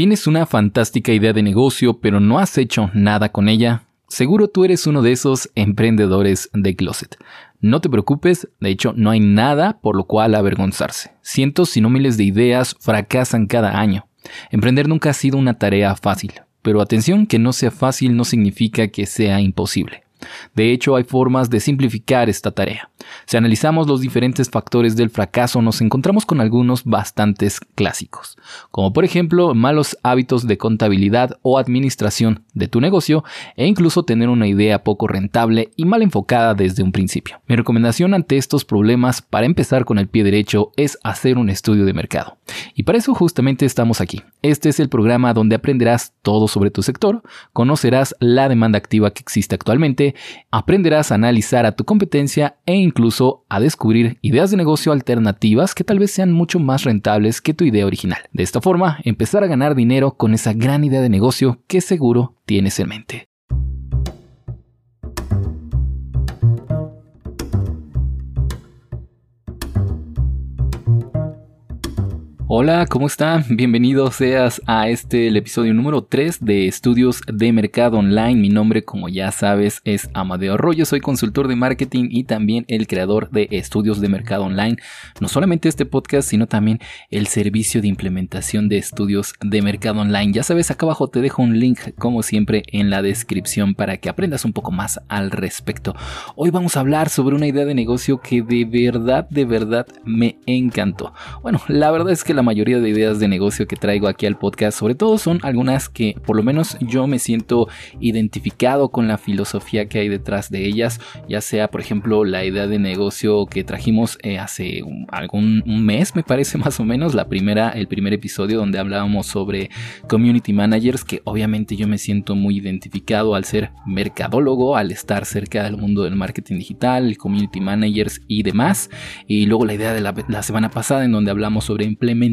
¿Tienes una fantástica idea de negocio pero no has hecho nada con ella? Seguro tú eres uno de esos emprendedores de closet. No te preocupes, de hecho no hay nada por lo cual avergonzarse. Cientos si no miles de ideas fracasan cada año. Emprender nunca ha sido una tarea fácil, pero atención que no sea fácil no significa que sea imposible. De hecho, hay formas de simplificar esta tarea. Si analizamos los diferentes factores del fracaso, nos encontramos con algunos bastantes clásicos, como por ejemplo malos hábitos de contabilidad o administración de tu negocio e incluso tener una idea poco rentable y mal enfocada desde un principio. Mi recomendación ante estos problemas para empezar con el pie derecho es hacer un estudio de mercado. Y para eso justamente estamos aquí. Este es el programa donde aprenderás todo sobre tu sector, conocerás la demanda activa que existe actualmente, aprenderás a analizar a tu competencia e incluso a descubrir ideas de negocio alternativas que tal vez sean mucho más rentables que tu idea original. De esta forma, empezar a ganar dinero con esa gran idea de negocio que seguro tienes en mente. Hola, ¿cómo están? Bienvenido seas a este episodio número 3 de Estudios de Mercado Online. Mi nombre, como ya sabes, es Amadeo Arroyo. Soy consultor de marketing y también el creador de Estudios de Mercado Online. No solamente este podcast, sino también el servicio de implementación de estudios de mercado online. Ya sabes, acá abajo te dejo un link, como siempre, en la descripción para que aprendas un poco más al respecto. Hoy vamos a hablar sobre una idea de negocio que de verdad, de verdad me encantó. Bueno, la verdad es que la la mayoría de ideas de negocio que traigo aquí al podcast, sobre todo son algunas que por lo menos yo me siento identificado con la filosofía que hay detrás de ellas, ya sea por ejemplo la idea de negocio que trajimos eh, hace algún mes me parece más o menos, la primera, el primer episodio donde hablábamos sobre community managers, que obviamente yo me siento muy identificado al ser mercadólogo, al estar cerca del mundo del marketing digital, community managers y demás, y luego la idea de la, la semana pasada en donde hablamos sobre implementar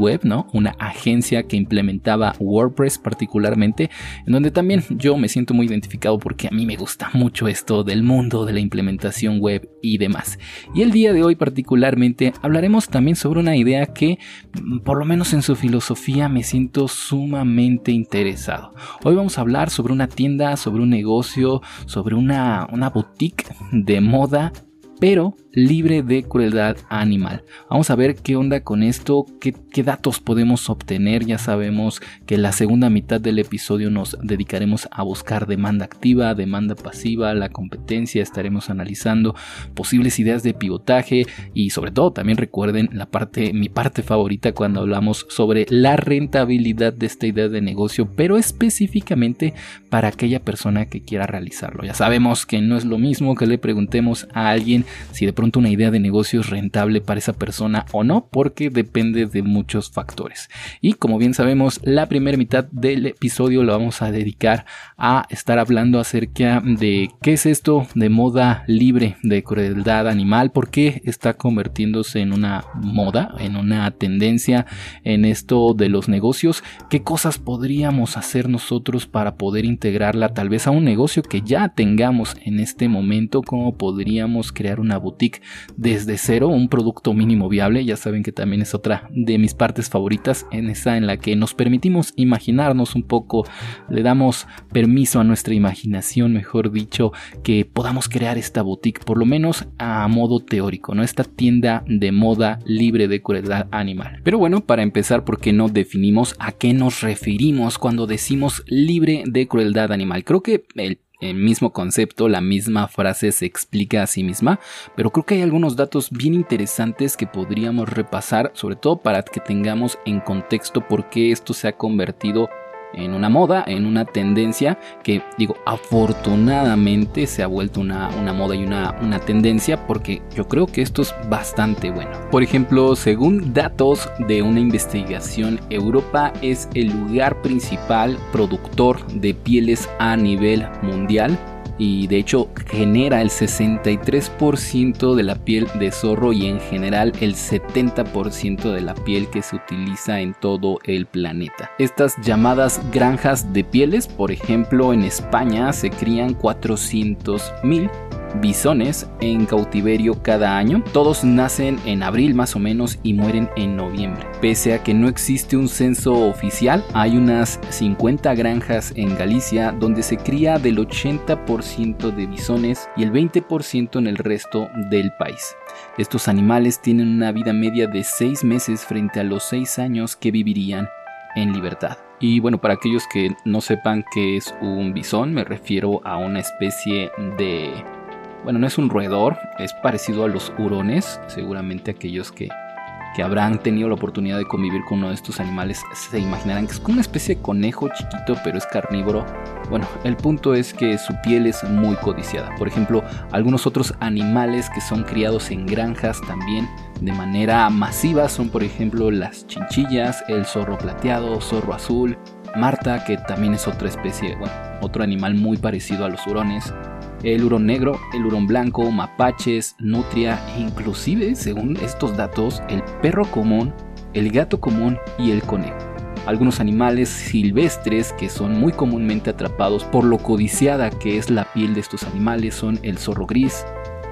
web, ¿no? Una agencia que implementaba WordPress particularmente, en donde también yo me siento muy identificado porque a mí me gusta mucho esto del mundo de la implementación web y demás. Y el día de hoy particularmente hablaremos también sobre una idea que, mm, por lo menos en su filosofía, me siento sumamente interesado. Hoy vamos a hablar sobre una tienda, sobre un negocio, sobre una, una boutique de moda pero libre de crueldad animal. Vamos a ver qué onda con esto, qué, datos podemos obtener. Ya sabemos que la segunda mitad del episodio nos dedicaremos a buscar demanda activa, demanda pasiva, la competencia, estaremos analizando posibles ideas de pivotaje y sobre todo también recuerden la parte, mi parte favorita cuando hablamos sobre la rentabilidad de esta idea de negocio, pero específicamente para aquella persona que quiera realizarlo. Ya sabemos que no es lo mismo que le preguntemos a alguien si de pronto una idea de negocio es rentable para esa persona o no, porque depende de muchos factores. Y como bien sabemos, la primera mitad del episodio lo vamos a dedicar a estar hablando acerca de qué es esto de moda libre de crueldad animal, por qué está convirtiéndose en una moda, en una tendencia en esto de los negocios, qué cosas podríamos hacer nosotros para poder integrarla tal vez a un negocio que ya tengamos en este momento, cómo podríamos crear una boutique desde cero, un producto mínimo viable. Ya saben que también es otra de mis partes favoritas, en esa en la que nos permitimos imaginarnos un poco, le damos permiso a nuestra imaginación, mejor dicho, que podamos crear esta boutique, por lo menos a modo teórico, ¿no? Esta tienda de moda libre de crueldad animal. Pero bueno, para empezar, ¿por qué no definimos a qué nos referimos cuando decimos libre de crueldad animal? Creo que el el mismo concepto, la misma frase se explica a sí misma, pero creo que hay algunos datos bien interesantes que podríamos repasar, sobre todo para que tengamos en contexto por qué esto se ha convertido en una moda, en una tendencia que digo, afortunadamente se ha vuelto una, moda y una, una, tendencia porque yo creo que esto es bastante bueno. Por ejemplo, según datos de una investigación, Europa es el lugar principal productor de pieles a nivel mundial y de hecho genera el 63% de la piel de zorro y en general el 70% de la piel que se utiliza en todo el planeta. Estas llamadas granjas de pieles, por ejemplo en España se crían 400.000 bisones en cautiverio cada año. Todos nacen en abril más o menos y mueren en noviembre. Pese a que no existe un censo oficial, hay unas 50 granjas en Galicia donde se cría del 80% de bisones y el 20% en el resto del país. Estos animales tienen una vida media de 6 meses frente a los 6 años que vivirían en libertad. Y bueno, para aquellos que no sepan qué es un bisón, me refiero a una especie de... Bueno, no es un roedor, es parecido a los hurones, seguramente aquellos que que habrán tenido la oportunidad de convivir con uno de estos animales se imaginarán que es como una especie de conejo chiquito pero es carnívoro. Bueno, el punto es que su piel es muy codiciada. Por ejemplo, algunos otros animales que son criados en granjas también de manera masiva son por ejemplo las chinchillas, el zorro plateado, zorro azul, Marta, que también es otra especie, bueno, otro animal muy parecido a los hurones, el hurón negro, el hurón blanco, mapaches, nutria inclusive, según estos datos, el perro común, el gato común y el conejo. Algunos animales silvestres que son muy comúnmente atrapados por lo codiciada que es la piel de estos animales son el zorro gris,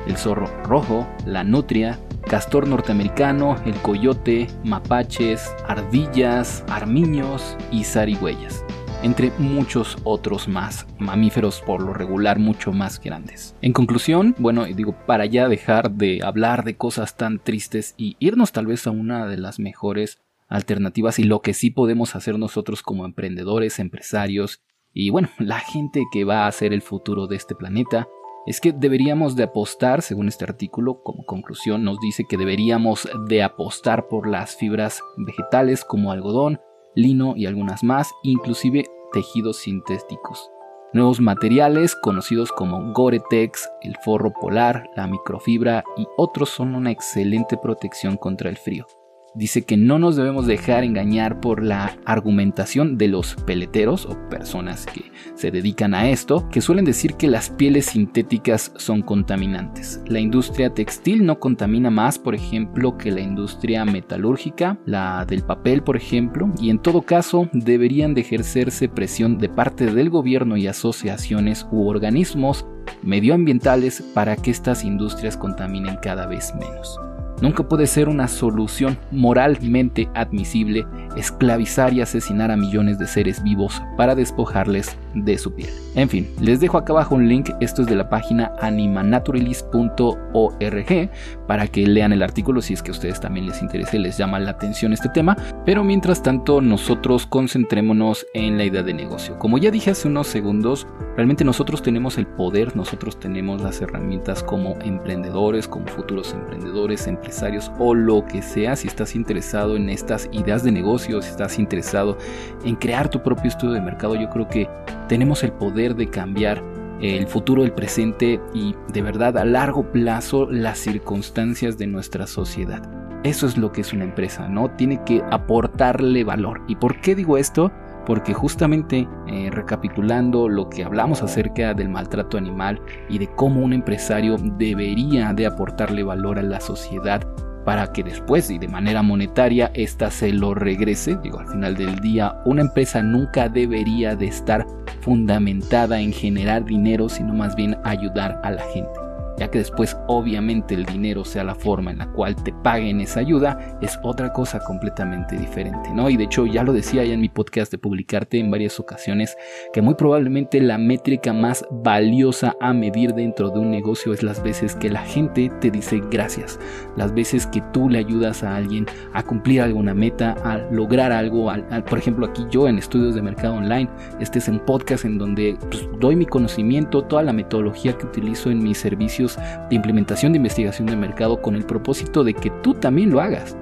el zorro rojo, la nutria, castor norteamericano, el coyote, mapaches, ardillas, armiños y zarigüeyas entre muchos otros más, mamíferos por lo regular mucho más grandes. En conclusión, bueno, digo, para ya dejar de hablar de cosas tan tristes y irnos tal vez a una de las mejores alternativas y lo que sí podemos hacer nosotros como emprendedores, empresarios y bueno, la gente que va a hacer el futuro de este planeta, es que deberíamos de apostar, según este artículo, como conclusión nos dice que deberíamos de apostar por las fibras vegetales como algodón, lino y algunas más, inclusive tejidos sintéticos. Nuevos materiales conocidos como Gore-Tex, el forro polar, la microfibra y otros son una excelente protección contra el frío dice que no nos debemos dejar engañar por la argumentación de los peleteros o personas que se dedican a esto, que suelen decir que las pieles sintéticas son contaminantes. La industria textil no contamina más, por ejemplo, que la industria metalúrgica, la del papel, por ejemplo, y en todo caso deberían de ejercerse presión de parte del gobierno y asociaciones u organismos medioambientales para que estas industrias contaminen cada vez menos. Nunca puede ser una solución moralmente admisible esclavizar y asesinar a millones de seres vivos para despojarles de su piel. En fin, les dejo acá abajo un link, esto es de la página animanaturalist.org para que lean el artículo si es que a ustedes también les interesa y les llama la atención este tema, pero mientras tanto nosotros concentrémonos en la idea de negocio. Como ya dije hace unos segundos, realmente nosotros tenemos el poder, nosotros tenemos las herramientas como emprendedores, como futuros emprendedores, empresarios o lo que sea, si estás interesado en estas ideas de negocio, si estás interesado en crear tu propio estudio de mercado, yo creo que tenemos el poder de cambiar el futuro, el presente y de verdad a largo plazo las circunstancias de nuestra sociedad. Eso es lo que es una empresa, ¿no? Tiene que aportarle valor. ¿Y por qué digo esto? Porque justamente eh, recapitulando lo que hablamos acerca del maltrato animal y de cómo un empresario debería de aportarle valor a la sociedad para que después y de manera monetaria ésta se lo regrese. Digo, al final del día, una empresa nunca debería de estar fundamentada en generar dinero, sino más bien ayudar a la gente ya que después obviamente el dinero sea la forma en la cual te paguen esa ayuda, es otra cosa completamente diferente, ¿no? Y de hecho ya lo decía ya en mi podcast de publicarte en varias ocasiones, que muy probablemente la métrica más valiosa a medir dentro de un negocio es las veces que la gente te dice gracias, las veces que tú le ayudas a alguien a cumplir alguna meta, a lograr algo, por ejemplo aquí yo en estudios de mercado online, este es un podcast en donde pues, doy mi conocimiento, toda la metodología que utilizo en mis servicios, de implementación de investigación de mercado con el propósito de que tú también lo hagas.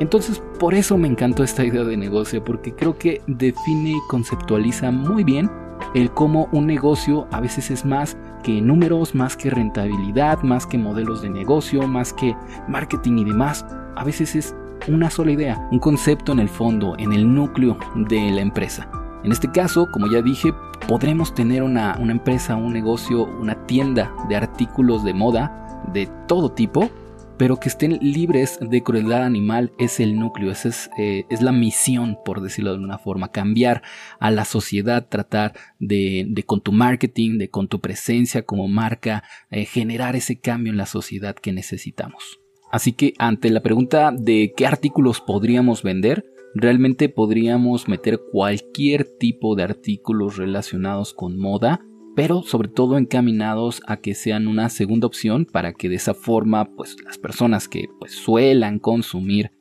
Entonces, por eso me encantó esta idea de negocio, porque creo que define y conceptualiza muy bien el cómo un negocio a veces es más que números, más que rentabilidad, más que modelos de negocio, más que marketing y demás. A veces es una sola idea, un concepto en el fondo, en el núcleo de la empresa. En este caso, como ya dije, podremos tener una, empresa, un negocio, una tienda de artículos de moda de todo tipo, pero que estén libres de crueldad animal es el núcleo, esa es, eh, es, la misión, por decirlo de alguna forma, cambiar a la sociedad, tratar de, de con tu marketing, de con tu presencia como marca, eh, generar ese cambio en la sociedad que necesitamos. Así que ante la pregunta de qué artículos podríamos vender, realmente podríamos meter cualquier tipo de artículos relacionados con moda, pero sobre todo encaminados a que sean una segunda opción para que de esa forma pues las personas que pues suelan consumir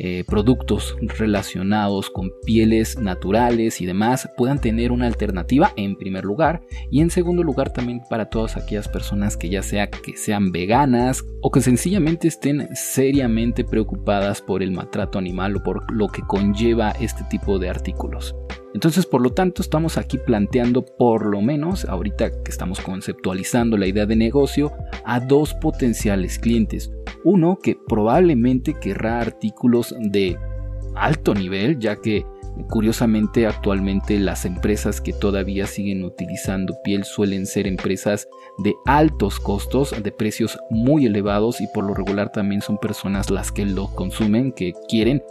eh, productos relacionados con pieles naturales y demás puedan tener una alternativa en primer lugar y en segundo lugar también para todas aquellas personas que ya sea que sean veganas o que sencillamente estén seriamente preocupadas por el maltrato animal o por lo que conlleva este tipo de artículos. Entonces, por lo tanto, estamos aquí planteando por lo menos, ahorita que estamos conceptualizando la idea de negocio, a dos potenciales clientes. Uno que probablemente querrá artículos de alto nivel, ya que curiosamente actualmente las empresas que todavía siguen utilizando piel suelen ser empresas de altos costos, de precios muy elevados y por lo regular también son personas las que lo consumen, que quieren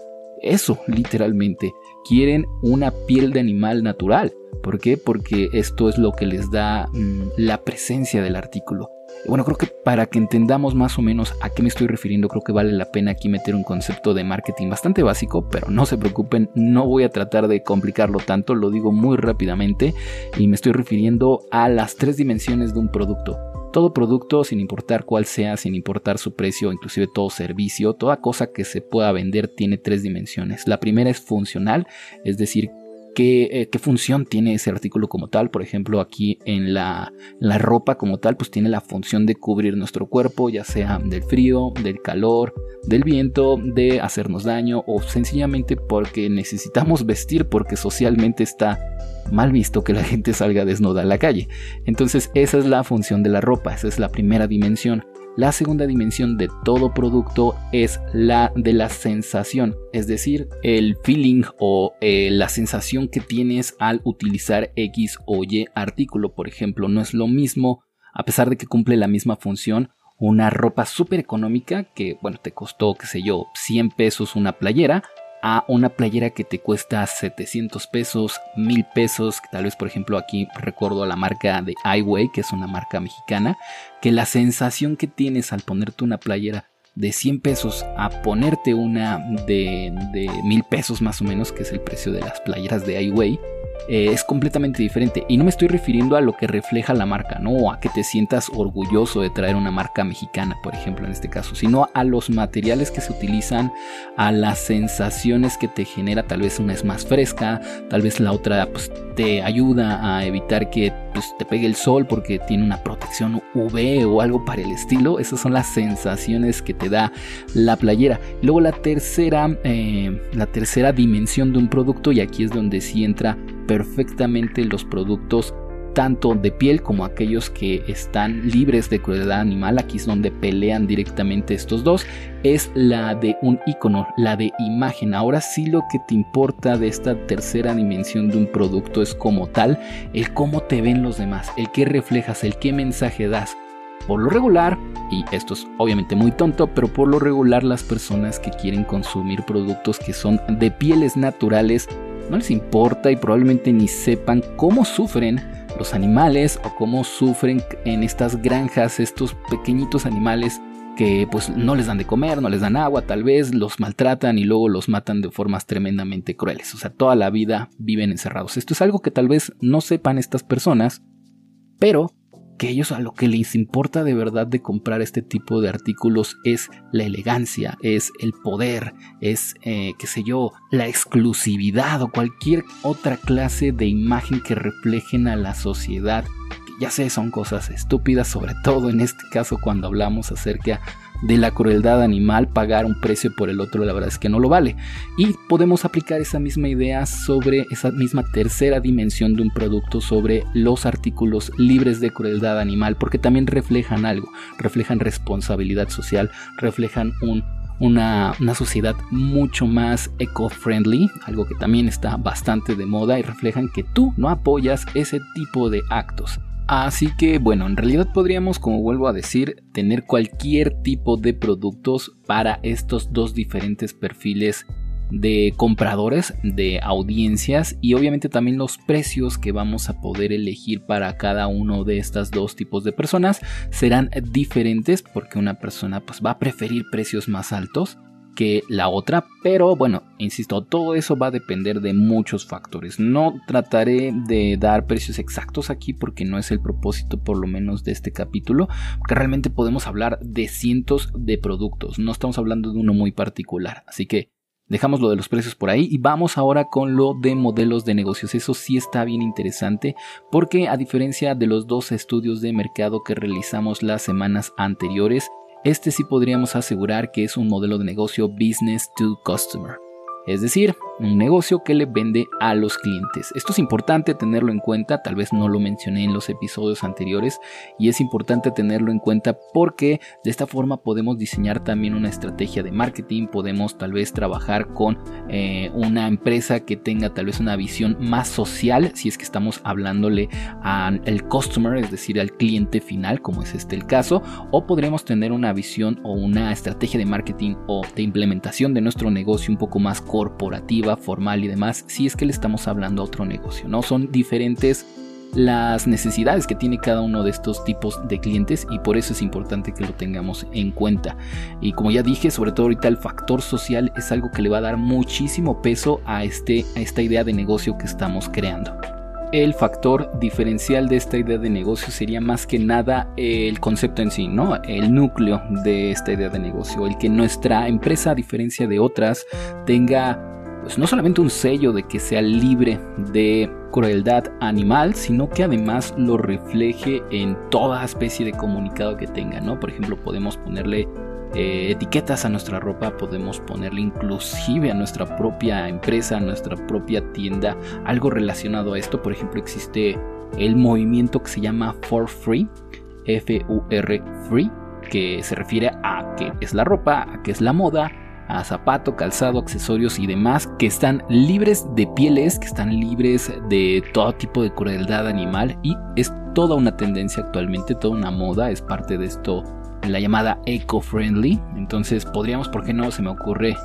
eso literalmente quieren una piel de animal natural. ¿Por qué? Porque esto es lo que les da mm, la presencia del artículo. Bueno, creo que para que entendamos más o menos a qué me estoy refiriendo, creo que vale la pena aquí meter un concepto de marketing bastante básico, pero no se preocupen, no voy a tratar de complicarlo tanto, lo digo muy rápidamente y me estoy refiriendo a las tres dimensiones de un producto. Todo producto, sin importar cuál sea, sin importar su precio, inclusive todo servicio, toda cosa que se pueda vender tiene tres dimensiones. La primera es funcional, es decir, eh, qué, función tiene ese artículo como tal. Por ejemplo, aquí en la, la, ropa como tal, pues tiene la función de cubrir nuestro cuerpo, ya sea del frío, del calor, del viento, de hacernos daño o sencillamente porque necesitamos vestir porque socialmente está mal visto que la gente salga desnuda a la calle. Entonces esa es la función de la ropa, esa es la primera dimensión. La segunda dimensión de todo producto es la de la sensación, es decir, el feeling o eh, la sensación que tienes al utilizar X o Y artículo. Por ejemplo, no es lo mismo, a pesar de que cumple la misma función, una ropa súper económica que, bueno, te costó, qué sé yo, 100 pesos una playera, a una playera que te cuesta 700 pesos, 1000 pesos, tal vez por ejemplo aquí recuerdo a la marca de iWay, que es una marca mexicana, que la sensación que tienes al ponerte una playera de 100 pesos a ponerte una de, de 1000 pesos más o menos, que es el precio de las playeras de iWay, eh, es completamente diferente. Y no me estoy refiriendo a lo que refleja la marca, no a que te sientas orgulloso de traer una marca mexicana, por ejemplo, en este caso, sino a los materiales que se utilizan, a las sensaciones que te genera. Tal vez una es más fresca, tal vez la otra pues, te ayuda a evitar que pues, te pegue el sol porque tiene una protección UV o algo para el estilo. Esas son las sensaciones que te da la playera. Luego la tercera, eh, la tercera dimensión de un producto, y aquí es donde sí entra perfectamente los productos tanto de piel como aquellos que están libres de crueldad animal, aquí es donde pelean directamente estos dos, es la de un icono, la de imagen. Ahora sí lo que te importa de esta tercera dimensión de un producto es como tal, el cómo te ven los demás, el qué reflejas, el qué mensaje das. Por lo regular, y esto es obviamente muy tonto, pero por lo regular las personas que quieren consumir productos que son de pieles naturales no les importa y probablemente ni sepan cómo sufren los animales o cómo sufren en estas granjas estos pequeñitos animales que pues no les dan de comer, no les dan agua, tal vez los maltratan y luego los matan de formas tremendamente crueles. O sea, toda la vida viven encerrados. Esto es algo que tal vez no sepan estas personas, pero que ellos a lo que les importa de verdad de comprar este tipo de artículos es la elegancia, es el poder, es, eh, qué sé yo, la exclusividad o cualquier otra clase de imagen que reflejen a la sociedad. ya sé, son cosas estúpidas, sobre todo en este caso cuando hablamos acerca de la crueldad animal, pagar un precio por el otro, la verdad es que no lo vale. Y podemos aplicar esa misma idea sobre esa misma tercera dimensión de un producto, sobre los artículos libres de crueldad animal, porque también reflejan algo, reflejan responsabilidad social, reflejan una, una, sociedad mucho más eco-friendly, algo que también está bastante de moda y reflejan que tú no apoyas ese tipo de actos. Así que bueno, en realidad podríamos, como vuelvo a decir, tener cualquier tipo de productos para estos dos diferentes perfiles de compradores, de audiencias y obviamente también los precios que vamos a poder elegir para cada uno de estos dos tipos de personas serán diferentes porque una persona pues va a preferir precios más altos que la otra, pero bueno, insisto, todo eso va a depender de muchos factores. No trataré de dar precios exactos aquí porque no es el propósito por lo menos de este capítulo, porque realmente podemos hablar de cientos de productos, no estamos hablando de uno muy particular, así que Dejamos lo de los precios por ahí y vamos ahora con lo de modelos de negocios. Eso sí está bien interesante porque a diferencia de los dos estudios de mercado que realizamos las semanas anteriores, este sí podríamos asegurar que es un modelo de negocio business to customer es decir, un negocio que le vende a los clientes. Esto es importante tenerlo en cuenta, tal vez no lo mencioné en los episodios anteriores y es importante tenerlo en cuenta porque de esta forma podemos diseñar también una estrategia de marketing, podemos tal vez trabajar con eh, una empresa que tenga tal vez una visión más social, si es que estamos hablándole al customer, es decir, al cliente final, como es este el caso, o podremos tener una visión o una estrategia de marketing o de implementación de nuestro negocio un poco más corporativa, formal y demás, si es que le estamos hablando a otro negocio, ¿no? Son diferentes las necesidades que tiene cada uno de estos tipos de clientes y por eso es importante que lo tengamos en cuenta. Y como ya dije, sobre todo ahorita el factor social es algo que le va a dar muchísimo peso a, este, a esta idea de negocio que estamos creando. El factor diferencial de esta idea de negocio sería más que nada el concepto en sí, ¿no? El núcleo de esta idea de negocio, el que nuestra empresa, a diferencia de otras, tenga pues no solamente un sello de que sea libre de crueldad animal, sino que además lo refleje en toda especie de comunicado que tenga, ¿no? Por ejemplo, podemos ponerle eh, etiquetas a nuestra ropa, podemos ponerle inclusive a nuestra propia empresa, a nuestra propia tienda, algo relacionado a esto. Por ejemplo, existe el movimiento que se llama For Free, F-U-R Free, que se refiere a que es la ropa, a que es la moda, a zapato, calzado, accesorios y demás que están libres de pieles, que están libres de todo tipo de crueldad animal y es toda una tendencia actualmente, toda una moda, es parte de esto la llamada eco-friendly. Entonces podríamos, ¿por qué no? Se me ocurre,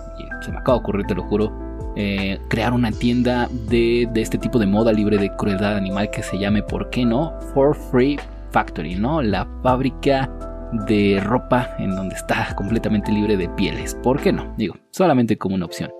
se me acaba de ocurrir, te lo juro, eh, crear una tienda de, de, este tipo de moda libre de crueldad animal que se llame, ¿por qué no? For Free Factory, ¿no? La fábrica de ropa en donde está completamente libre de pieles. ¿Por qué no? Digo, solamente como una opción.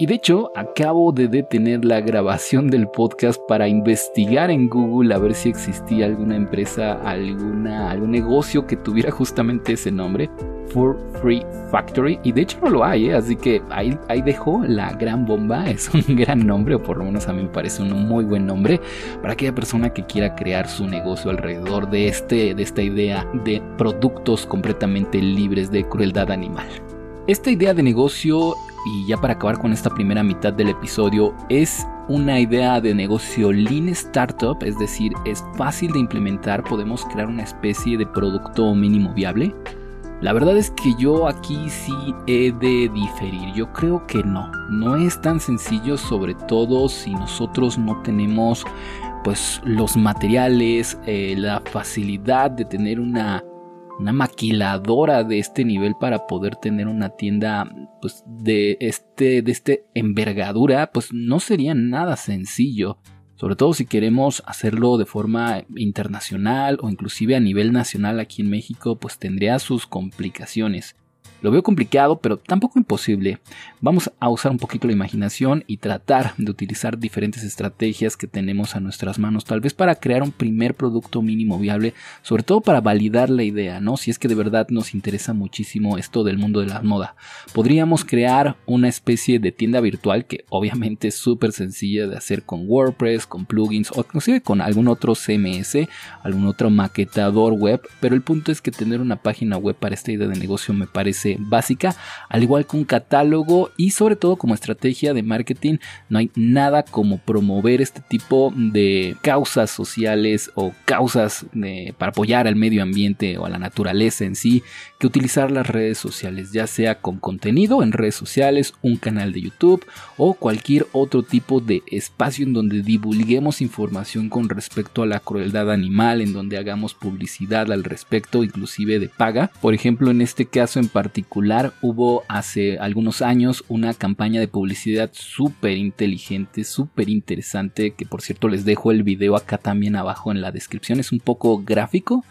Y de hecho, acabo de detener la grabación del podcast para investigar en Google a ver si existía alguna empresa, alguna, algún negocio que tuviera justamente ese nombre, For Free Factory. Y de hecho no lo hay, ¿eh? así que ahí, ahí dejo la gran bomba. Es un gran nombre, o por lo menos a mí me parece un muy buen nombre para aquella persona que quiera crear su negocio alrededor de, este, de esta idea de productos completamente libres de crueldad animal. Esta idea de negocio, y ya para acabar con esta primera mitad del episodio, es una idea de negocio lean startup, es decir, es fácil de implementar, podemos crear una especie de producto mínimo viable. La verdad es que yo aquí sí he de diferir, yo creo que no, no es tan sencillo sobre todo si nosotros no tenemos pues los materiales, eh, la facilidad de tener una una maquiladora de este nivel para poder tener una tienda pues de este de este envergadura pues no sería nada sencillo. Sobre todo si queremos hacerlo de forma internacional o inclusive a nivel nacional aquí en México pues tendría sus complicaciones lo veo complicado, pero tampoco imposible. Vamos a usar un poquito la imaginación y tratar de utilizar diferentes estrategias que tenemos a nuestras manos, tal vez para crear un primer producto mínimo viable, sobre todo para validar la idea, ¿no? Si es que de verdad nos interesa muchísimo esto del mundo de la moda. Podríamos crear una especie de tienda virtual que obviamente es súper sencilla de hacer con WordPress, con plugins o inclusive con algún otro CMS, algún otro maquetador web, pero el punto es que tener una página web para esta idea de negocio me parece básica, al igual que un catálogo y sobre todo como estrategia de marketing, no hay nada como promover este tipo de causas sociales o causas para apoyar al medio ambiente o a la naturaleza en sí, que utilizar las redes sociales, ya sea con contenido en redes sociales, un canal de YouTube o cualquier otro tipo de espacio en donde divulguemos información con respecto a la crueldad animal, en donde hagamos publicidad al respecto, inclusive de paga. Por ejemplo, en este caso en particular hubo hace algunos años una campaña de publicidad súper inteligente, súper interesante, que por cierto les dejo el video acá también abajo en la descripción, es un poco gráfico,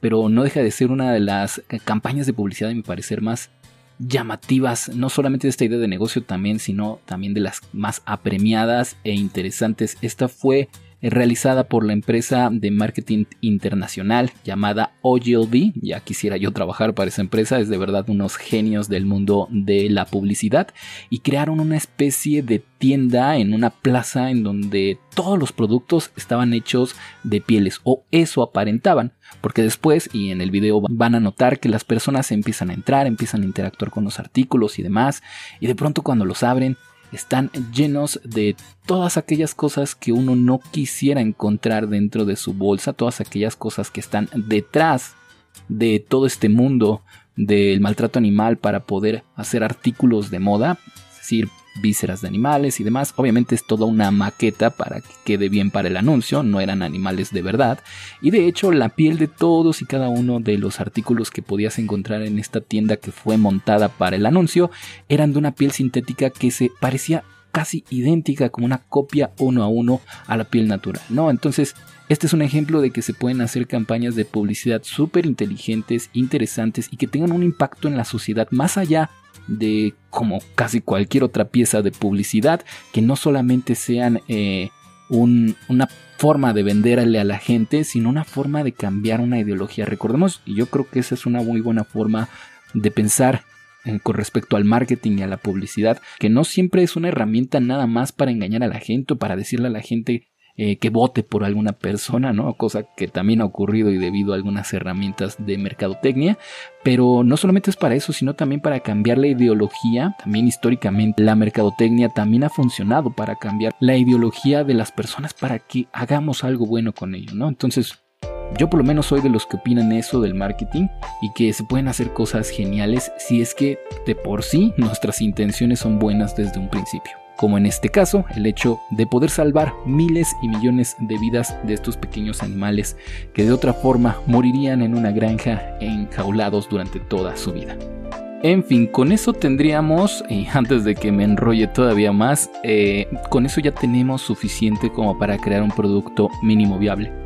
pero no deja de ser una de las campañas de publicidad, a mi parecer, más llamativas, no solamente de esta idea de negocio también, sino también de las más apremiadas e interesantes. Esta fue realizada por la empresa de marketing internacional llamada Ogilvy. Ya quisiera yo trabajar para esa empresa, es de verdad unos genios del mundo de la publicidad y crearon una especie de tienda en una plaza en donde todos los productos estaban hechos de pieles o eso aparentaban. Porque después, y en el video van a notar que las personas empiezan a entrar, empiezan a interactuar con los artículos y demás, y de pronto cuando los abren, están llenos de todas aquellas cosas que uno no quisiera encontrar dentro de su bolsa, todas aquellas cosas que están detrás de todo este mundo del maltrato animal para poder hacer artículos de moda, es decir, vísceras de animales y demás. Obviamente es toda una maqueta para que quede bien para el anuncio, no eran animales de verdad. Y de hecho la piel de todos y cada uno de los artículos que podías encontrar en esta tienda que fue montada para el anuncio eran de una piel sintética que se parecía casi idéntica como una copia uno a uno a la piel natural, ¿no? Entonces, este es un ejemplo de que se pueden hacer campañas de publicidad súper inteligentes, interesantes y que tengan un impacto en la sociedad más allá de como casi cualquier otra pieza de publicidad, que no solamente sean eh, una forma de venderle a la gente, sino una forma de cambiar una ideología. Recordemos, y yo creo que esa es una muy buena forma de pensar eh, con respecto al marketing y a la publicidad, que no siempre es una herramienta nada más para engañar a la gente o para decirle a la gente eh, que vote por alguna persona, ¿no? Cosa que también ha ocurrido y debido a algunas herramientas de mercadotecnia, pero no solamente es para eso, sino también para cambiar la ideología, también históricamente la mercadotecnia también ha funcionado para cambiar la ideología de las personas para que hagamos algo bueno con ello, ¿no? Entonces, yo por lo menos soy de los que opinan eso del marketing y que se pueden hacer cosas geniales si es que de por sí nuestras intenciones son buenas desde un principio como en este caso el hecho de poder salvar miles y millones de vidas de estos pequeños animales que de otra forma morirían en una granja enjaulados durante toda su vida. En fin, con eso tendríamos, y antes de que me enrolle todavía más, eh, con eso ya tenemos suficiente como para crear un producto mínimo viable.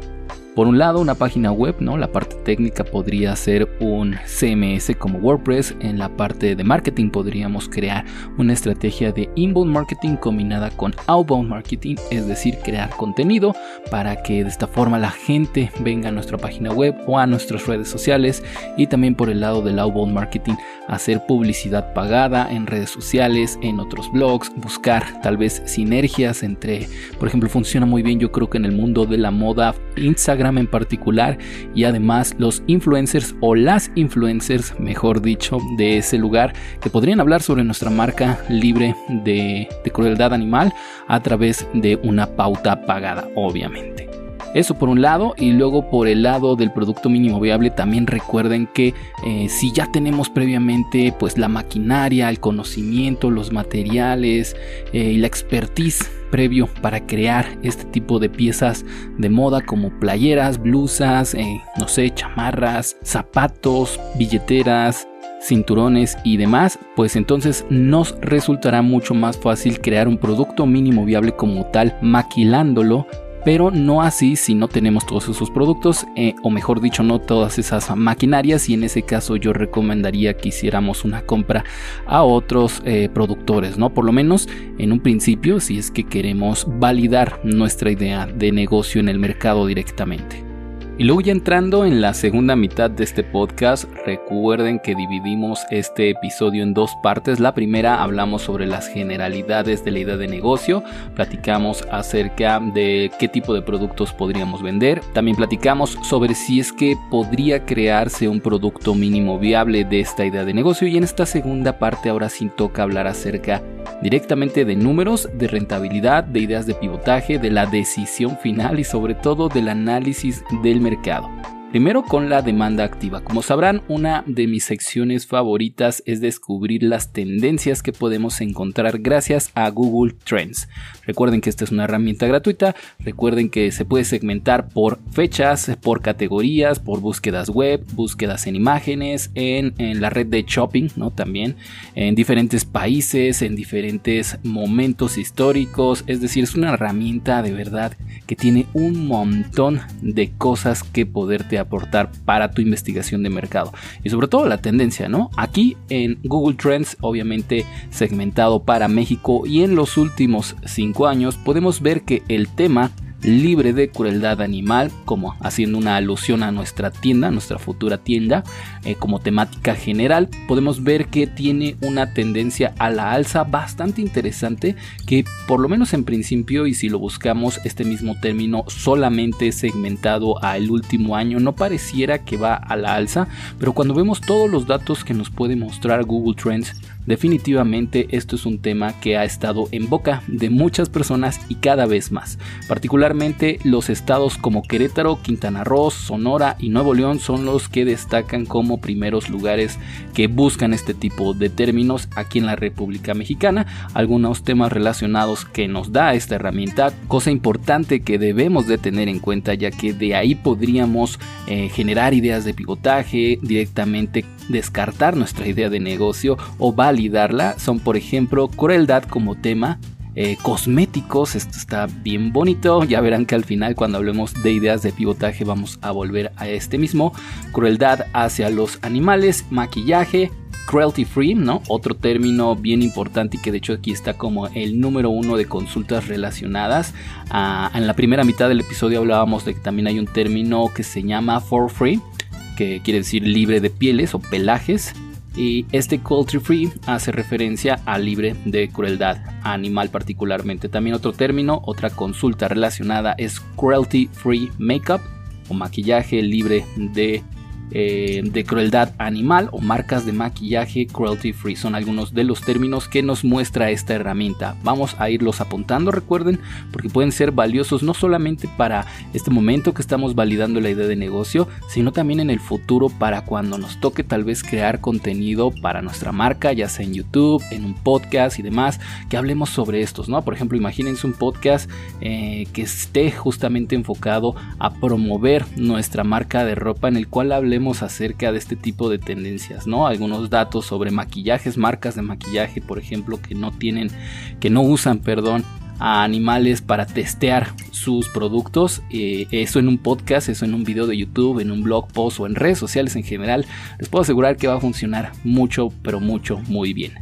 Por un lado, una página web, ¿no? La parte técnica podría ser un CMS como WordPress. En la parte de marketing podríamos crear una estrategia de inbound marketing combinada con outbound marketing, es decir, crear contenido para que de esta forma la gente venga a nuestra página web o a nuestras redes sociales. Y también por el lado del outbound marketing, hacer publicidad pagada en redes sociales, en otros blogs, buscar tal vez sinergias entre, por ejemplo, funciona muy bien yo creo que en el mundo de la moda Instagram en particular y además los influencers o las influencers, mejor dicho, de ese lugar que podrían hablar sobre nuestra marca libre de, crueldad animal a través de una pauta pagada, obviamente. Eso por un lado y luego por el lado del producto mínimo viable también recuerden que eh, si ya tenemos previamente pues la maquinaria, el conocimiento, los materiales eh, y la expertise previo para crear este tipo de piezas de moda como playeras, blusas, eh, no sé, chamarras, zapatos, billeteras, cinturones y demás, pues entonces nos resultará mucho más fácil crear un producto mínimo viable como tal, maquilándolo pero no así si no tenemos todos esos productos, eh, o mejor dicho, no todas esas maquinarias, y en ese caso yo recomendaría que hiciéramos una compra a otros eh, productores, ¿no? Por lo menos en un principio, si es que queremos validar nuestra idea de negocio en el mercado directamente. Y luego ya entrando en la segunda mitad de este podcast, recuerden que dividimos este episodio en dos partes. La primera hablamos sobre las generalidades de la idea de negocio, platicamos acerca de qué tipo de productos podríamos vender, también platicamos sobre si es que podría crearse un producto mínimo viable de esta idea de negocio y en esta segunda parte ahora sí toca hablar acerca directamente de números, de rentabilidad, de ideas de pivotaje, de la decisión final y sobre todo del análisis del mercado. Primero con la demanda activa. Como sabrán, una de mis secciones favoritas es descubrir las tendencias que podemos encontrar gracias a Google Trends. Recuerden que esta es una herramienta gratuita, recuerden que se puede segmentar por fechas, por categorías, por búsquedas web, búsquedas en imágenes, en, la red de shopping, ¿no? También en diferentes países, en diferentes momentos históricos, es decir, es una herramienta de verdad que tiene un montón de cosas que poderte aportar para tu investigación de mercado y sobre todo la tendencia, ¿no? Aquí en Google Trends, obviamente segmentado para México y en los últimos 5 años podemos ver que el tema libre de crueldad animal, como haciendo una alusión a nuestra tienda, nuestra futura tienda, eh, como temática general, podemos ver que tiene una tendencia a la alza bastante interesante, que por lo menos en principio, y si lo buscamos este mismo término solamente segmentado al último año, no pareciera que va a la alza, pero cuando vemos todos los datos que nos puede mostrar Google Trends, Definitivamente esto es un tema que ha estado en boca de muchas personas y cada vez más. Particularmente los estados como Querétaro, Quintana Roo, Sonora y Nuevo León son los que destacan como primeros lugares que buscan este tipo de términos aquí en la República Mexicana. Algunos temas relacionados que nos da esta herramienta, cosa importante que debemos de tener en cuenta ya que de ahí podríamos eh, generar ideas de pivotaje, directamente descartar nuestra idea de negocio o validarla son por ejemplo crueldad como tema, eh, cosméticos, esto está bien bonito, ya verán que al final cuando hablemos de ideas de pivotaje vamos a volver a este mismo, crueldad hacia los animales, maquillaje, cruelty free, ¿no? Otro término bien importante y que de hecho aquí está como el número uno de consultas relacionadas. Ah, en la primera mitad del episodio hablábamos de que también hay un término que se llama for free, que quiere decir libre de pieles o pelajes. Y este cruelty free hace referencia a libre de crueldad animal particularmente. También otro término, otra consulta relacionada es cruelty free makeup o maquillaje libre de eh, de crueldad animal o marcas de maquillaje cruelty free. Son algunos de los términos que nos muestra esta herramienta. Vamos a irlos apuntando, recuerden, porque pueden ser valiosos no solamente para este momento que estamos validando la idea de negocio, sino también en el futuro para cuando nos toque tal vez crear contenido para nuestra marca, ya sea en YouTube, en un podcast y demás, que hablemos sobre estos, ¿no? Por ejemplo, imagínense un podcast eh, que esté justamente enfocado a promover nuestra marca de ropa en el cual hablemos acerca de este tipo de tendencias, ¿no? Algunos datos sobre maquillajes, marcas de maquillaje, por ejemplo, que no tienen, que no usan, perdón, a animales para testear sus productos. Eh, eso en un podcast, eso en un video de YouTube, en un blog post o en redes sociales en general. Les puedo asegurar que va a funcionar mucho, pero mucho, muy bien.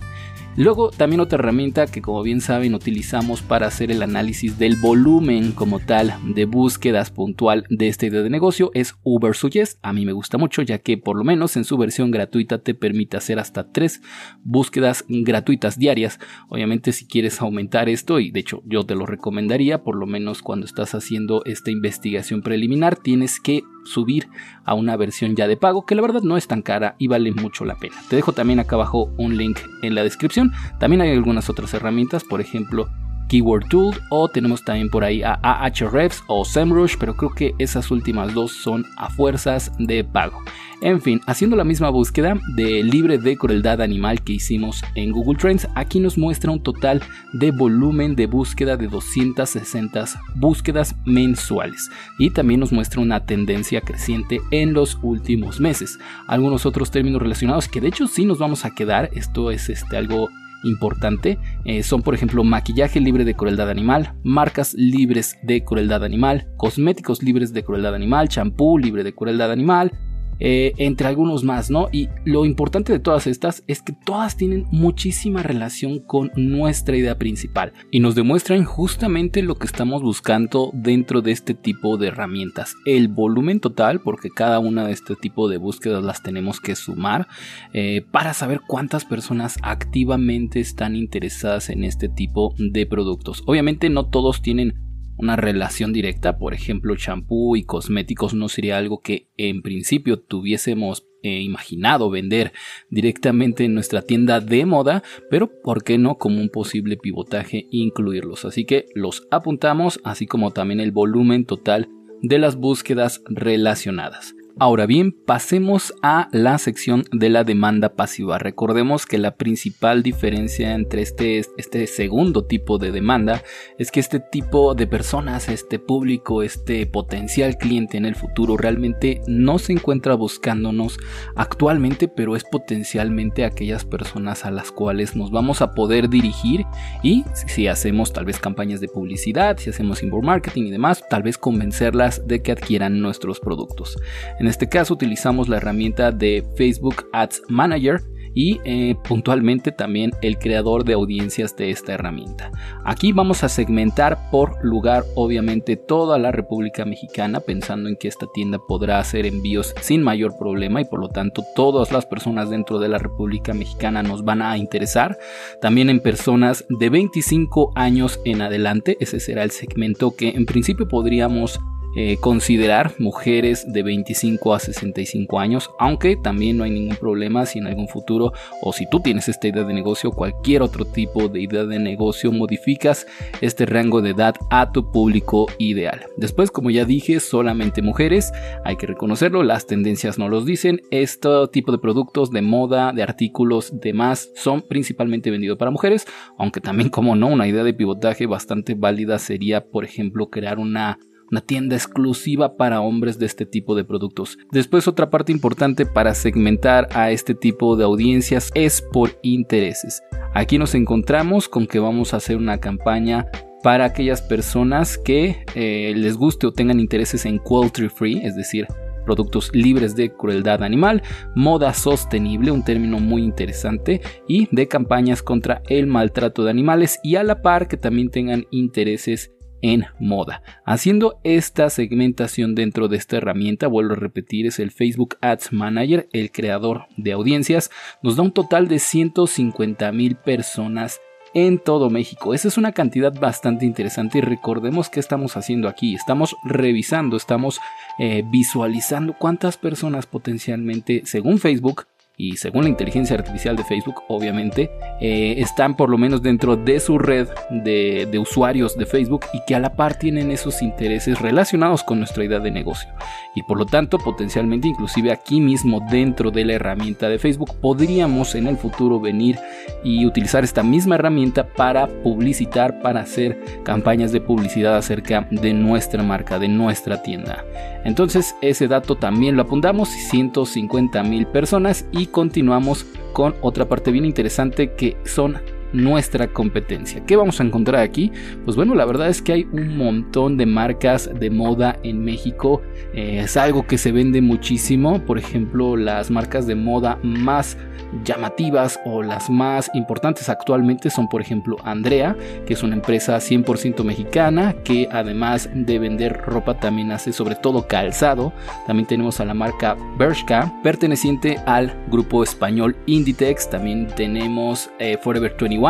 Luego también otra herramienta que como bien saben utilizamos para hacer el análisis del volumen como tal de búsquedas puntual de esta idea de negocio es Uber Suggest. A mí me gusta mucho ya que por lo menos en su versión gratuita te permite hacer hasta tres búsquedas gratuitas diarias. Obviamente si quieres aumentar esto y de hecho yo te lo recomendaría por lo menos cuando estás haciendo esta investigación preliminar tienes que subir a una versión ya de pago que la verdad no es tan cara y vale mucho la pena. Te dejo también acá abajo un link en la descripción. También hay algunas otras herramientas, por ejemplo Keyword Tool o tenemos también por ahí a Ahrefs o SEMrush, pero creo que esas últimas dos son a fuerzas de pago. En fin, haciendo la misma búsqueda de libre de crueldad animal que hicimos en Google Trends, aquí nos muestra un total de volumen de búsqueda de 260 búsquedas mensuales y también nos muestra una tendencia creciente en los últimos meses. Algunos otros términos relacionados que de hecho sí nos vamos a quedar, esto es este algo importante eh, son por ejemplo maquillaje libre de crueldad animal, marcas libres de crueldad animal, cosméticos libres de crueldad animal, champú libre de crueldad animal, eh, entre algunos más, ¿no? Y lo importante de todas estas es que todas tienen muchísima relación con nuestra idea principal y nos demuestran justamente lo que estamos buscando dentro de este tipo de herramientas. El volumen total, porque cada una de este tipo de búsquedas las tenemos que sumar eh, para saber cuántas personas activamente están interesadas en este tipo de productos. Obviamente no todos tienen una relación directa, por ejemplo, champú y cosméticos no sería algo que en principio tuviésemos eh, imaginado vender directamente en nuestra tienda de moda, pero ¿por qué no como un posible pivotaje incluirlos? Así que los apuntamos, así como también el volumen total de las búsquedas relacionadas. Ahora bien, pasemos a la sección de la demanda pasiva. Recordemos que la principal diferencia entre este, este segundo tipo de demanda es que este tipo de personas, este público, este potencial cliente en el futuro realmente no se encuentra buscándonos actualmente, pero es potencialmente aquellas personas a las cuales nos vamos a poder dirigir y si hacemos tal vez campañas de publicidad, si hacemos inbound marketing y demás, tal vez convencerlas de que adquieran nuestros productos. Este caso utilizamos la herramienta de Facebook Ads Manager y eh, puntualmente también el creador de audiencias de esta herramienta. Aquí vamos a segmentar por lugar obviamente toda la República Mexicana pensando en que esta tienda podrá hacer envíos sin mayor problema y por lo tanto todas las personas dentro de la República Mexicana nos van a interesar. También en personas de 25 años en adelante, ese será el segmento que en principio podríamos eh, considerar mujeres de 25 a 65 años, aunque también no hay ningún problema si en algún futuro o si tú tienes esta idea de negocio, cualquier otro tipo de idea de negocio, modificas este rango de edad a tu público ideal. Después, como ya dije, solamente mujeres, hay que reconocerlo, las tendencias no los dicen, este tipo de productos de moda, de artículos, demás, son principalmente vendidos para mujeres, aunque también como no, una idea de pivotaje bastante válida sería, por ejemplo, crear una una tienda exclusiva para hombres de este tipo de productos. Después otra parte importante para segmentar a este tipo de audiencias es por intereses. Aquí nos encontramos con que vamos a hacer una campaña para aquellas personas que eh, les guste o tengan intereses en cruelty free, es decir, productos libres de crueldad animal, moda sostenible, un término muy interesante, y de campañas contra el maltrato de animales y a la par que también tengan intereses en moda. Haciendo esta segmentación dentro de esta herramienta, vuelvo a repetir, es el Facebook Ads Manager, el creador de audiencias, nos da un total de 150 mil personas en todo México. Esa es una cantidad bastante interesante y recordemos qué estamos haciendo aquí. Estamos revisando, estamos eh, visualizando cuántas personas potencialmente, según Facebook, y según la inteligencia artificial de Facebook, obviamente, eh, están por lo menos dentro de su red de, de, usuarios de Facebook y que a la par tienen esos intereses relacionados con nuestra idea de negocio. Y por lo tanto, potencialmente, inclusive aquí mismo dentro de la herramienta de Facebook, podríamos en el futuro venir y utilizar esta misma herramienta para publicitar, para hacer campañas de publicidad acerca de nuestra marca, de nuestra tienda. Entonces, ese dato también lo apuntamos, 150 mil personas y continuamos con otra parte bien interesante que son nuestra competencia. ¿Qué vamos a encontrar aquí? Pues bueno, la verdad es que hay un montón de marcas de moda en México. Eh, es algo que se vende muchísimo. Por ejemplo, las marcas de moda más llamativas o las más importantes actualmente son por ejemplo Andrea, que es una empresa 100% mexicana que además de vender ropa también hace sobre todo calzado. También tenemos a la marca Bershka, perteneciente al grupo español Inditex. También tenemos eh, Forever 21,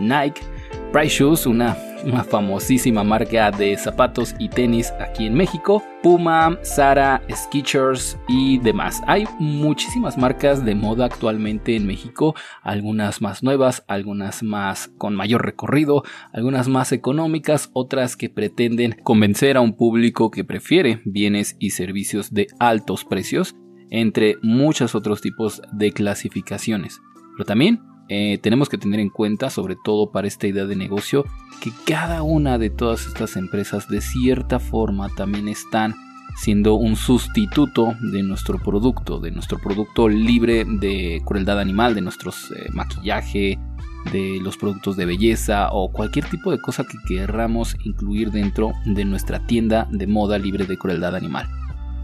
Nike, Price Shoes, una una famosísima marca de zapatos y tenis aquí en México, Puma, Zara, Skechers y demás. Hay muchísimas marcas de moda actualmente en México, algunas más nuevas, algunas más con mayor recorrido, algunas más económicas, otras que pretenden convencer a un público que prefiere bienes y servicios de altos precios, entre muchos otros tipos de clasificaciones. Pero también eh, tenemos que tener en cuenta, sobre todo para esta idea de negocio, que cada una de todas estas empresas de cierta forma también están siendo un sustituto de nuestro producto, de nuestro producto libre de crueldad animal, de nuestros eh, maquillaje, de los productos de belleza o cualquier tipo de cosa que querramos incluir dentro de nuestra tienda de moda libre de crueldad animal.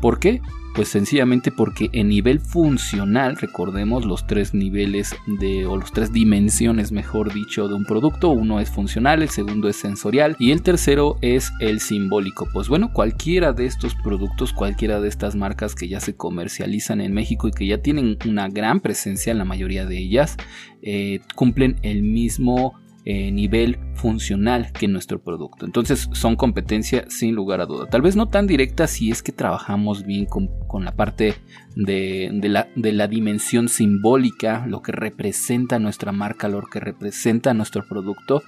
¿Por qué? Pues sencillamente porque en nivel funcional, recordemos los tres niveles de, o los tres dimensiones, mejor dicho, de un producto. Uno es funcional, el segundo es sensorial y el tercero es el simbólico. Pues bueno, cualquiera de estos productos, cualquiera de estas marcas que ya se comercializan en México y que ya tienen una gran presencia en la mayoría de ellas, eh, cumplen el mismo eh, nivel funcional que nuestro producto. Entonces son competencia sin lugar a duda. Tal vez no tan directa si es que trabajamos bien con, la parte de, la, de, la, dimensión simbólica, lo que representa nuestra marca, lo que representa nuestro producto.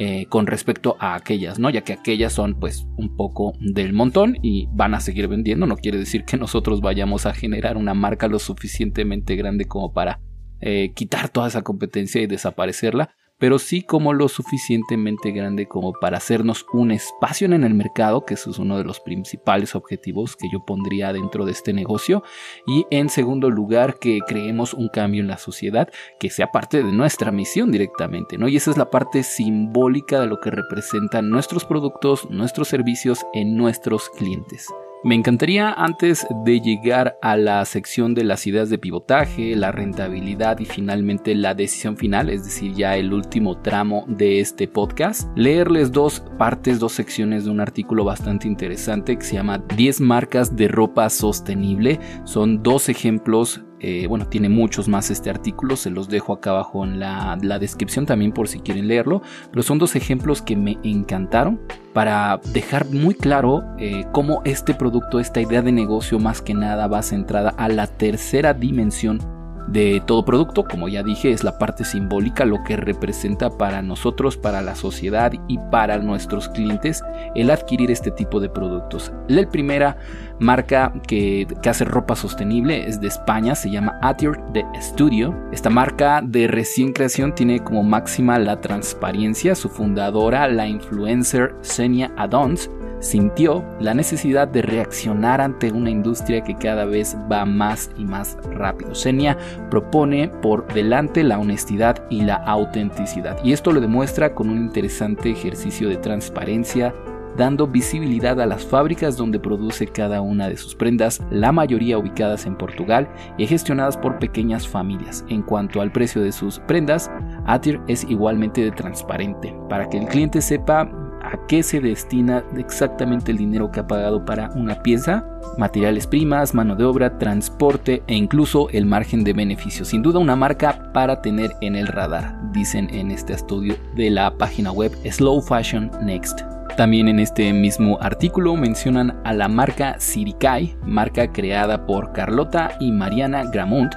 Eh, con respecto a aquellas, ¿no? Ya que aquellas son pues un poco del montón y van a seguir vendiendo, no quiere decir que nosotros vayamos a generar una marca lo suficientemente grande como para eh, quitar toda esa competencia y desaparecerla, pero sí como lo suficientemente grande como para hacernos un espacio en el mercado, que eso es uno de los principales objetivos que yo pondría dentro de este negocio, y en segundo lugar que creemos un cambio en la sociedad que sea parte de nuestra misión directamente, ¿no? Y esa es la parte simbólica de lo que representan nuestros productos, nuestros servicios en nuestros clientes. Me encantaría antes de llegar a la sección de las ideas de pivotaje, la rentabilidad y finalmente la decisión final, es decir, ya el último tramo de este podcast, leerles dos partes, dos secciones de un artículo bastante interesante que se llama 10 marcas de ropa sostenible. Son dos ejemplos eh, bueno, tiene muchos más este artículo, se los dejo acá abajo en la, descripción también por si quieren leerlo, pero son dos ejemplos que me encantaron para dejar muy claro eh, cómo este producto, esta idea de negocio más que nada va centrada a la tercera dimensión de todo producto, como ya dije, es la parte simbólica, lo que representa para nosotros, para la sociedad y para nuestros clientes el adquirir este tipo de productos. La primera marca que, hace ropa sostenible es de España, se llama Atier de Studio. Esta marca de recién creación tiene como máxima la transparencia. Su fundadora, la influencer Senia Adons, sintió la necesidad de reaccionar ante una industria que cada vez va más y más rápido. Senia propone por delante la honestidad y la autenticidad y esto lo demuestra con un interesante ejercicio de transparencia dando visibilidad a las fábricas donde produce cada una de sus prendas, la mayoría ubicadas en Portugal y gestionadas por pequeñas familias. En cuanto al precio de sus prendas, Atir es igualmente transparente, para que el cliente sepa a qué se destina exactamente el dinero que ha pagado para una pieza, materiales primas, mano de obra, transporte e incluso el margen de beneficio. Sin duda una marca para tener en el radar, dicen en este estudio de la página web Slow Fashion Next. También en este mismo artículo mencionan a la marca Sirikai, marca creada por Carlota y Mariana Gramont.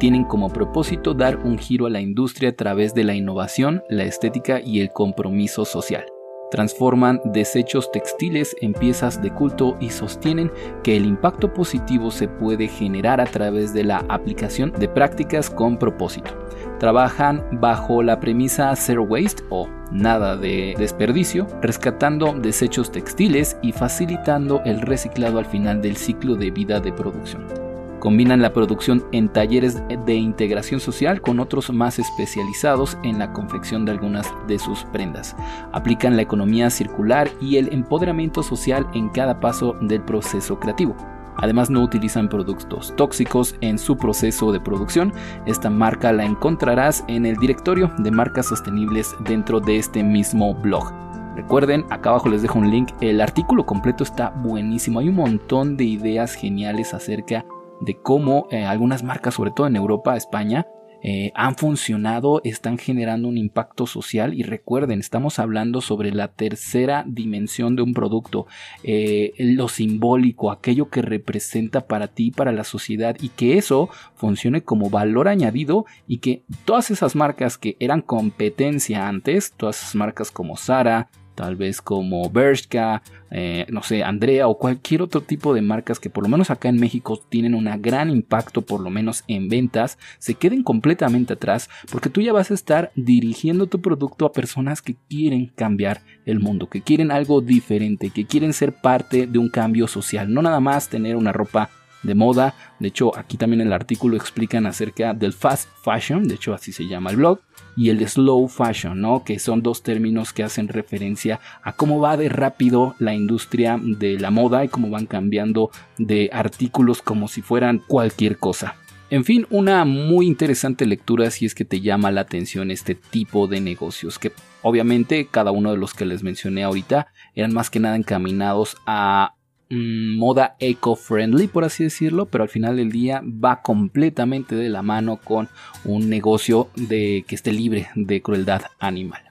Tienen como propósito dar un giro a la industria a través de la innovación, la estética y el compromiso social transforman desechos textiles en piezas de culto y sostienen que el impacto positivo se puede generar a través de la aplicación de prácticas con propósito. Trabajan bajo la premisa Zero Waste o nada de desperdicio, rescatando desechos textiles y facilitando el reciclado al final del ciclo de vida de producción. Combinan la producción en talleres de integración social con otros más especializados en la confección de algunas de sus prendas. Aplican la economía circular y el empoderamiento social en cada paso del proceso creativo. Además no utilizan productos tóxicos en su proceso de producción. Esta marca la encontrarás en el directorio de marcas sostenibles dentro de este mismo blog. Recuerden, acá abajo les dejo un link. El artículo completo está buenísimo. Hay un montón de ideas geniales acerca de cómo eh, algunas marcas, sobre todo en Europa, España, eh, han funcionado, están generando un impacto social. Y recuerden, estamos hablando sobre la tercera dimensión de un producto, eh, lo simbólico, aquello que representa para ti, para la sociedad y que eso funcione como valor añadido y que todas esas marcas que eran competencia antes, todas esas marcas como Sara, tal vez como Bershka, eh, no sé, Andrea o cualquier otro tipo de marcas que por lo menos acá en México tienen un gran impacto, por lo menos en ventas, se queden completamente atrás porque tú ya vas a estar dirigiendo tu producto a personas que quieren cambiar el mundo, que quieren algo diferente, que quieren ser parte de un cambio social, no nada más tener una ropa de moda. De hecho, aquí también el artículo explican acerca del fast fashion, de hecho así se llama el blog, y el slow fashion, ¿no? Que son dos términos que hacen referencia a cómo va de rápido la industria de la moda y cómo van cambiando de artículos como si fueran cualquier cosa. En fin, una muy interesante lectura si es que te llama la atención este tipo de negocios, que obviamente cada uno de los que les mencioné ahorita eran más que nada encaminados a moda eco-friendly, por así decirlo, pero al final del día va completamente de la mano con un negocio de que esté libre de crueldad animal.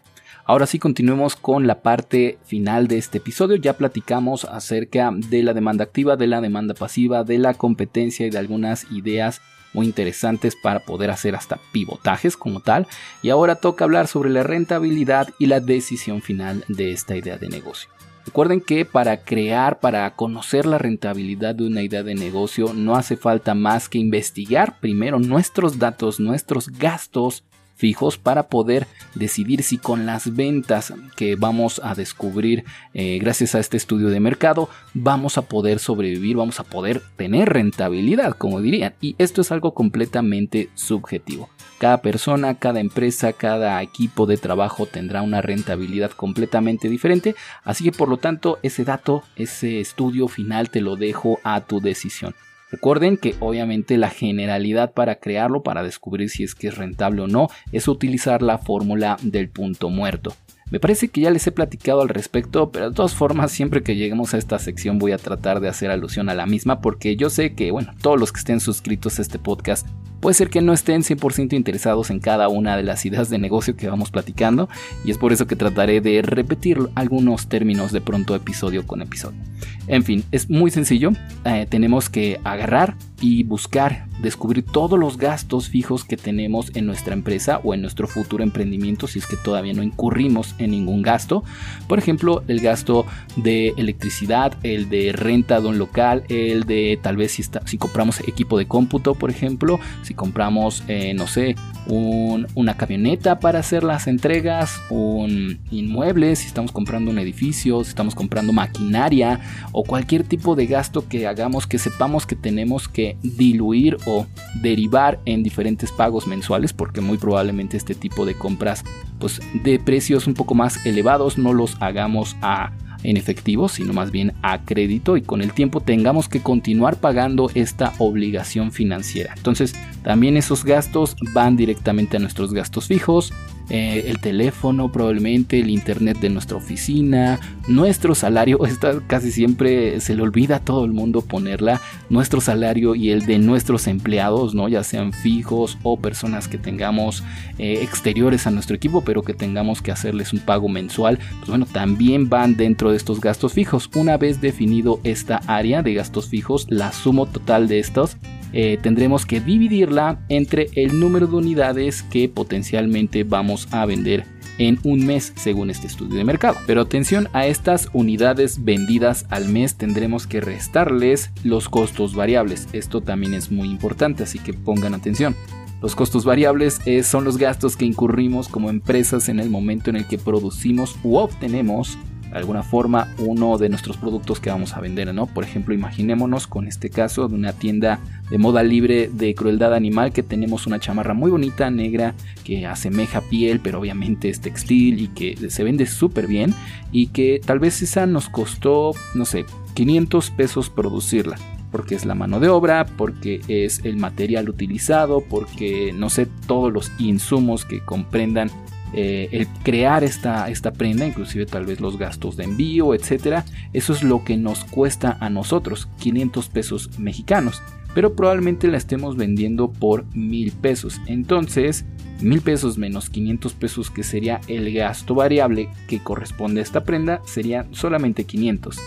Ahora sí, continuemos con la parte final de este episodio. Ya platicamos acerca de la demanda activa, de la demanda pasiva, de la competencia y de algunas ideas muy interesantes para poder hacer hasta pivotajes como tal. Y ahora toca hablar sobre la rentabilidad y la decisión final de esta idea de negocio. Recuerden que para crear, para conocer la rentabilidad de una idea de negocio, no hace falta más que investigar primero nuestros datos, nuestros gastos, fijos para poder decidir si con las ventas que vamos a descubrir eh, gracias a este estudio de mercado vamos a poder sobrevivir, vamos a poder tener rentabilidad, como dirían. Y esto es algo completamente subjetivo. Cada persona, cada empresa, cada equipo de trabajo tendrá una rentabilidad completamente diferente, así que por lo tanto ese dato, ese estudio final te lo dejo a tu decisión. Recuerden que obviamente la generalidad para crearlo, para descubrir si es que es rentable o no, es utilizar la fórmula del punto muerto. Me parece que ya les he platicado al respecto, pero de todas formas siempre que lleguemos a esta sección voy a tratar de hacer alusión a la misma porque yo sé que, bueno, todos los que estén suscritos a este podcast puede ser que no estén 100% interesados en cada una de las ideas de negocio que vamos platicando y es por eso que trataré de repetir algunos términos de pronto episodio con episodio. En fin, es muy sencillo, eh, tenemos que agarrar y buscar descubrir todos los gastos fijos que tenemos en nuestra empresa o en nuestro futuro emprendimiento si es que todavía no incurrimos en ningún gasto. Por ejemplo, el gasto de electricidad, el de renta de un local, el de tal vez si, si compramos equipo de cómputo, por ejemplo, si compramos, eh, no sé, una camioneta para hacer las entregas, un inmueble, si estamos comprando un edificio, si estamos comprando maquinaria o cualquier tipo de gasto que hagamos que sepamos que tenemos que diluir o derivar en diferentes pagos mensuales porque muy probablemente este tipo de compras pues de precios un poco más elevados no los hagamos a en efectivo, sino más bien a crédito y con el tiempo tengamos que continuar pagando esta obligación financiera. Entonces, también esos gastos van directamente a nuestros gastos fijos, eh, el teléfono probablemente, el internet de nuestra oficina, nuestro salario, está casi siempre se le olvida a todo el mundo ponerla, nuestro salario y el de nuestros empleados, ¿no? ya sean fijos o personas que tengamos eh, exteriores a nuestro equipo, pero que tengamos que hacerles un pago mensual, pues bueno, también van dentro de estos gastos fijos. Una vez definido esta área de gastos fijos, la suma total de estos eh, tendremos que dividirla entre el número de unidades que potencialmente vamos a vender en un mes según este estudio de mercado. Pero atención a estas unidades vendidas al mes tendremos que restarles los costos variables. Esto también es muy importante, así que pongan atención. Los costos variables eh, son los gastos que incurrimos como empresas en el momento en el que producimos u obtenemos de alguna forma uno de nuestros productos que vamos a vender, ¿no? Por ejemplo, imaginémonos con este caso de una tienda de moda libre de crueldad animal que tenemos una chamarra muy bonita, negra, que asemeja piel, pero obviamente es textil y que se vende súper bien y que tal vez esa nos costó, no sé, 500 pesos producirla porque es la mano de obra, porque es el material utilizado, porque no sé todos los insumos que comprendan eh, el crear esta, esta prenda, inclusive tal vez los gastos de envío, etcétera, eso es lo que nos cuesta a nosotros, 500 pesos mexicanos, pero probablemente la estemos vendiendo por mil pesos. Entonces, mil pesos menos 500 pesos, que sería el gasto variable que corresponde a esta prenda, serían solamente 500.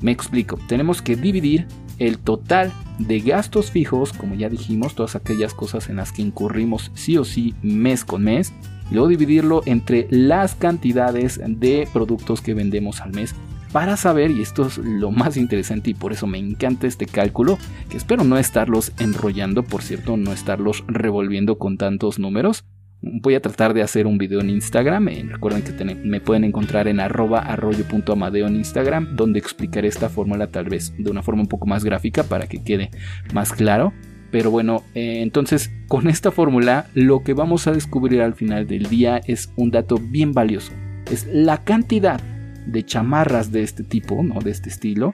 Me explico, tenemos que dividir el total de gastos fijos, como ya dijimos, todas aquellas cosas en las que incurrimos sí o sí mes con mes, luego dividirlo entre las cantidades de productos que vendemos al mes para saber, y esto es lo más interesante y por eso me encanta este cálculo, que espero no estarlos enrollando, por cierto, no estarlos revolviendo con tantos números. Voy a tratar de hacer un video en Instagram. Eh, recuerden que me pueden encontrar en arroba arroyo.amadeo en Instagram, donde explicaré esta fórmula tal vez de una forma un poco más gráfica para que quede más claro. Pero bueno, eh, entonces con esta fórmula lo que vamos a descubrir al final del día es un dato bien valioso. Es la cantidad de chamarras de este tipo, ¿no? de este estilo,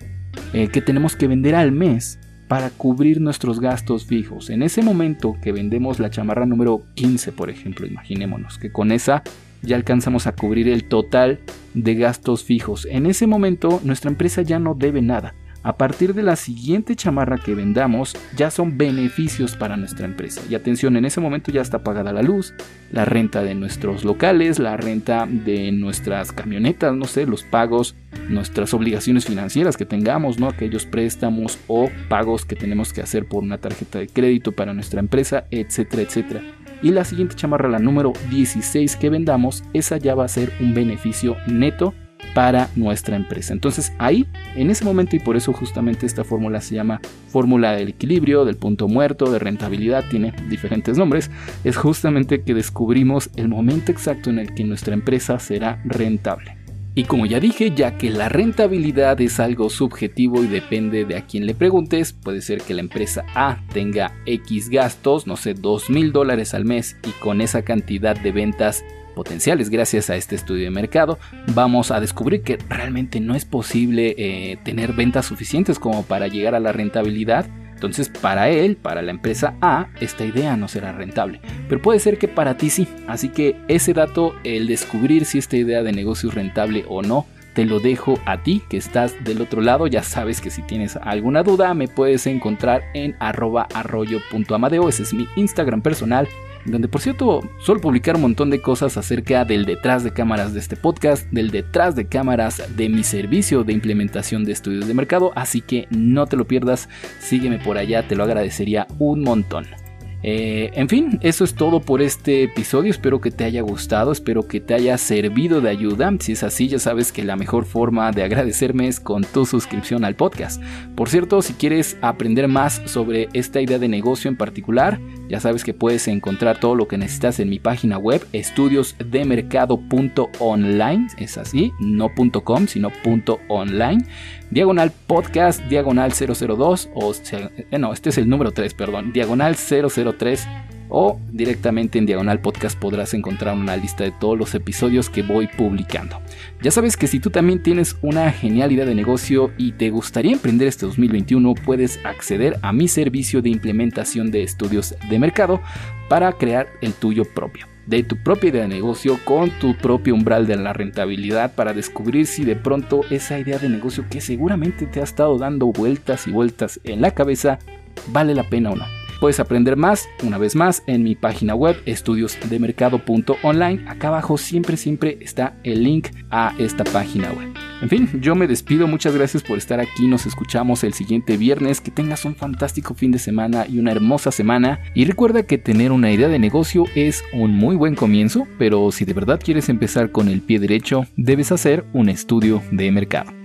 eh, que tenemos que vender al mes para cubrir nuestros gastos fijos. En ese momento que vendemos la chamarra número 15, por ejemplo, imaginémonos que con esa ya alcanzamos a cubrir el total de gastos fijos. En ese momento nuestra empresa ya no debe nada. A partir de la siguiente chamarra que vendamos, ya son beneficios para nuestra empresa. Y atención, en ese momento ya está pagada la luz, la renta de nuestros locales, la renta de nuestras camionetas, no sé, los pagos, nuestras obligaciones financieras que tengamos, ¿no? Aquellos préstamos o pagos que tenemos que hacer por una tarjeta de crédito para nuestra empresa, etcétera, etcétera. Y la siguiente chamarra, la número 16 que vendamos, esa ya va a ser un beneficio neto para nuestra empresa. Entonces ahí, en ese momento, y por eso justamente esta fórmula se llama fórmula del equilibrio, del punto muerto, de rentabilidad, tiene diferentes nombres, es justamente que descubrimos el momento exacto en el que nuestra empresa será rentable. Y como ya dije, ya que la rentabilidad es algo subjetivo y depende de a quién le preguntes, puede ser que la empresa A tenga X gastos, no sé, 2 mil dólares al mes y con esa cantidad de ventas potenciales gracias a este estudio de mercado, vamos a descubrir que realmente no es posible eh, tener ventas suficientes como para llegar a la rentabilidad. Entonces para él, para la empresa A, esta idea no será rentable. Pero puede ser que para ti sí. Así que ese dato, el descubrir si esta idea de negocio es rentable o no, te lo dejo a ti que estás del otro lado. Ya sabes que si tienes alguna duda me puedes encontrar en arroba arroyo.amadeo. Ese es mi Instagram personal donde por cierto suelo publicar un montón de cosas acerca del detrás de cámaras de este podcast, del detrás de cámaras de mi servicio de implementación de estudios de mercado, así que no te lo pierdas, sígueme por allá, te lo agradecería un montón. Eh, en fin, eso es todo por este episodio. Espero que te haya gustado, espero que te haya servido de ayuda. Si es así, ya sabes que la mejor forma de agradecerme es con tu suscripción al podcast. Por cierto, si quieres aprender más sobre esta idea de negocio en particular, ya sabes que puedes encontrar todo lo que necesitas en mi página web, estudiosdemercado.online. Es así, no .com, sino .online diagonal podcast, diagonal 002, o eh, no, este es el número 3, perdón, diagonal 003 o directamente en Diagonal Podcast podrás encontrar una lista de todos los episodios que voy publicando. Ya sabes que si tú también tienes una genial idea de negocio y te gustaría emprender este 2021, puedes acceder a mi servicio de implementación de estudios de mercado para crear el tuyo propio de tu propia idea de negocio con tu propio umbral de la rentabilidad para descubrir si de pronto esa idea de negocio que seguramente te ha estado dando vueltas y vueltas en la cabeza vale la pena o no. Puedes aprender más, una vez más, en mi página web estudiosdemercado.online. Acá abajo siempre, siempre está el link a esta página web. En fin, yo me despido, muchas gracias por estar aquí, nos escuchamos el siguiente viernes, que tengas un fantástico fin de semana y una hermosa semana. Y recuerda que tener una idea de negocio es un muy buen comienzo, pero si de verdad quieres empezar con el pie derecho, debes hacer un estudio de mercado.